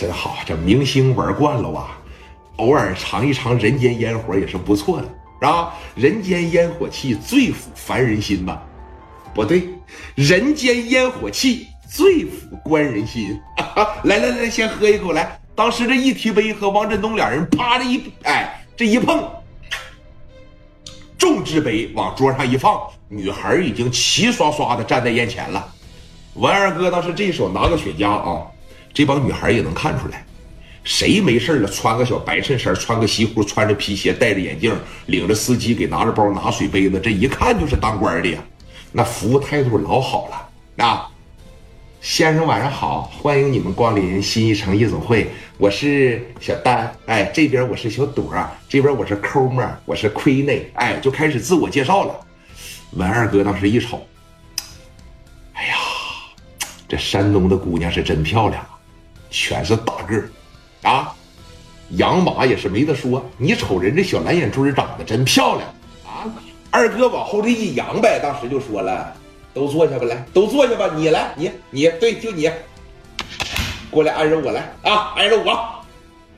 真好，这明星玩惯了吧，偶尔尝一尝人间烟火也是不错的，是吧？人间烟火气最抚凡人心吧？不对，人间烟火气最抚官人心。来来来，先喝一口来。当时这一提杯和王振东两人啪的一哎，这一碰，重之杯往桌上一放，女孩已经齐刷刷的站在眼前了。文二哥当时这一手拿个雪茄啊，这帮女孩也能看出来，谁没事了穿个小白衬衫，穿个西裤，穿着皮鞋，戴着眼镜，领着司机给拿着包拿水杯子，这一看就是当官的呀，那服务态度老好了啊。先生晚上好，欢迎你们光临新一城夜总会，我是小丹，哎，这边我是小朵，这边我是抠妹，我是亏内，哎，就开始自我介绍了。文二哥当时一瞅，哎呀，这山东的姑娘是真漂亮，全是大个儿，啊，养马也是没得说，你瞅人这小蓝眼珠长得真漂亮啊。二哥往后这一扬呗，当时就说了。都坐下吧，来，都坐下吧。你来，你你对，就你过来，挨着我来啊，挨着我。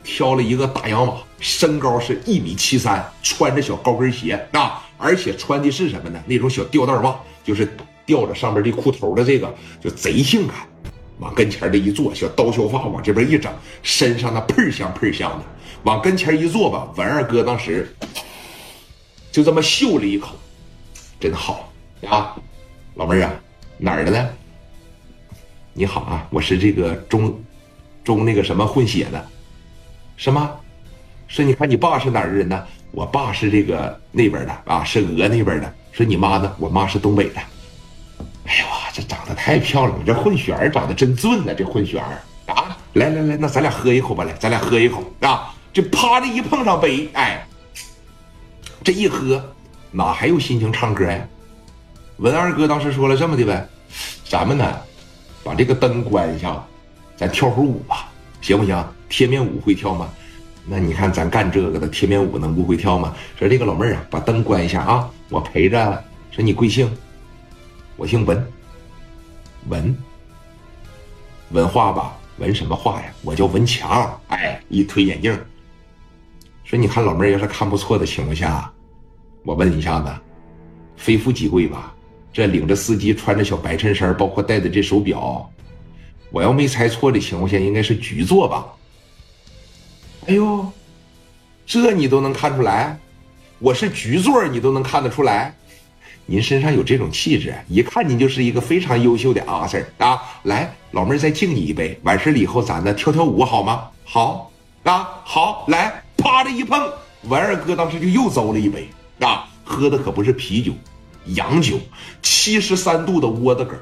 挑了一个大洋马，身高是一米七三，穿着小高跟鞋啊，而且穿的是什么呢？那种小吊带袜，就是吊着上面的裤头的这个，就贼性感。往跟前这一坐，小刀削发往这边一整，身上那喷香喷香的。往跟前一坐吧，文二哥当时就这么嗅了一口，真好啊。老妹儿啊，哪儿的呢？你好啊，我是这个中中那个什么混血的，什么？说你看你爸是哪儿的人呢？我爸是这个那边的啊，是俄那边的。说你妈呢？我妈是东北的。这长得太漂亮了，这混血儿长得真俊呢，这混血儿啊！来来来，那咱俩喝一口吧，来，咱俩喝一口啊！这啪的一碰上杯，哎，这一喝，哪还有心情唱歌呀？文二哥当时说了这么的呗，咱们呢，把这个灯关一下，咱跳会舞吧，行不行？贴面舞会跳吗？那你看咱干这个的贴面舞能不会跳吗？说这个老妹儿啊，把灯关一下啊，我陪着。说你贵姓？我姓文。文。文化吧？文什么话呀？我叫文强。哎，一推眼镜。说你看老妹儿要是看不错的情况下，我问一下子，非富即贵吧？这领着司机穿着小白衬衫，包括戴的这手表，我要没猜错的情况下，应该是局座吧？哎呦，这你都能看出来？我是局座，你都能看得出来？您身上有这种气质，一看您就是一个非常优秀的阿 Sir 啊！来，老妹儿再敬你一杯，完事了以后咱呢跳跳舞好吗？好啊，好，来，啪的一碰，文二哥当时就又糟了一杯啊！喝的可不是啤酒。洋酒，七十三度的窝子梗